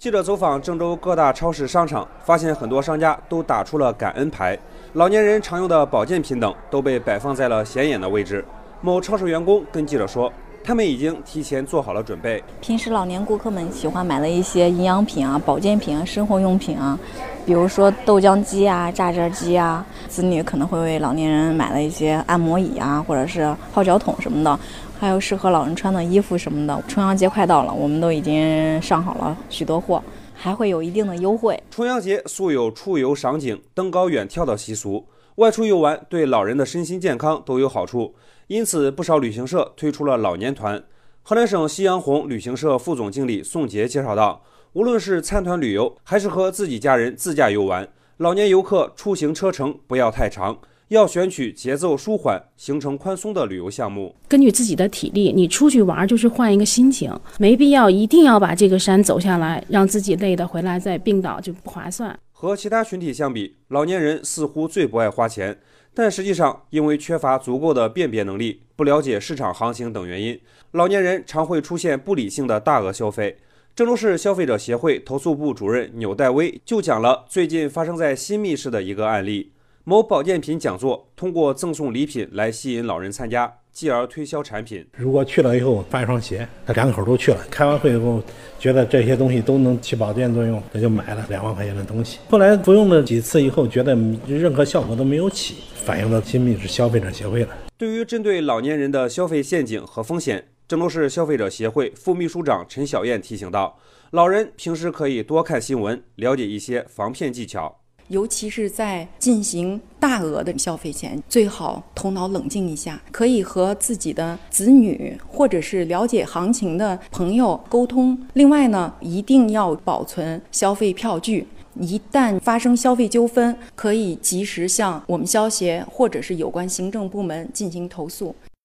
记者走访郑州各大超市、商场，发现很多商家都打出了感恩牌，老年人常用的保健品等都被摆放在了显眼的位置。某超市员工跟记者说。他们已经提前做好了准备。平时老年顾客们喜欢买的一些营养品啊、保健品啊、生活用品啊，比如说豆浆机啊、榨汁机啊。子女可能会为老年人买了一些按摩椅啊，或者是泡脚桶什么的，还有适合老人穿的衣服什么的。重阳节快到了，我们都已经上好了许多货，还会有一定的优惠。重阳节素有出游赏景、登高远眺的习俗。外出游玩对老人的身心健康都有好处，因此不少旅行社推出了老年团。河南省夕阳红旅行社副总经理宋杰介绍道：“无论是参团旅游，还是和自己家人自驾游玩，老年游客出行车程不要太长。”要选取节奏舒缓、行程宽松的旅游项目。根据自己的体力，你出去玩就是换一个心情，没必要一定要把这个山走下来，让自己累得回来再病倒就不划算。和其他群体相比，老年人似乎最不爱花钱，但实际上因为缺乏足够的辨别能力、不了解市场行情等原因，老年人常会出现不理性的大额消费。郑州市消费者协会投诉部主任钮代威就讲了最近发生在新密市的一个案例。某保健品讲座通过赠送礼品来吸引老人参加，继而推销产品。如果去了以后发一双鞋，他两口都去了。开完会以后，觉得这些东西都能起保健作用，他就买了两万块钱的东西。后来服用了几次以后，觉得任何效果都没有起，反映到新密是消费者协会了。对于针对老年人的消费陷阱和风险，郑州市消费者协会副秘书长陈小燕提醒道：老人平时可以多看新闻，了解一些防骗技巧。尤其是在进行大额的消费前，最好头脑冷静一下，可以和自己的子女或者是了解行情的朋友沟通。另外呢，一定要保存消费票据，一旦发生消费纠纷，可以及时向我们消协或者是有关行政部门进行投诉。